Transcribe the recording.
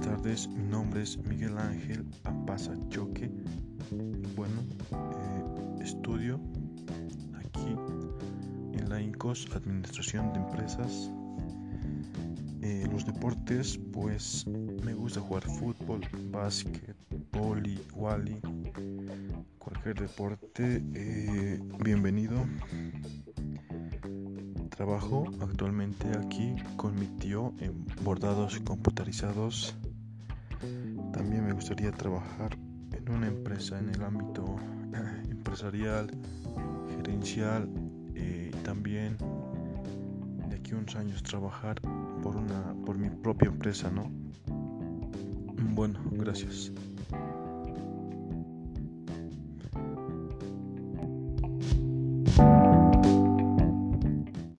tardes, mi nombre es Miguel Ángel Apaza Choque. Bueno, eh, estudio aquí en la INCOS, Administración de Empresas. Eh, los deportes, pues me gusta jugar fútbol, básquet, poli, wally, cualquier deporte. Eh, bienvenido. Trabajo actualmente aquí con mi tío en bordados computarizados. También me gustaría trabajar en una empresa en el ámbito empresarial, gerencial eh, y también de aquí a unos años trabajar por una por mi propia empresa, ¿no? Bueno, gracias.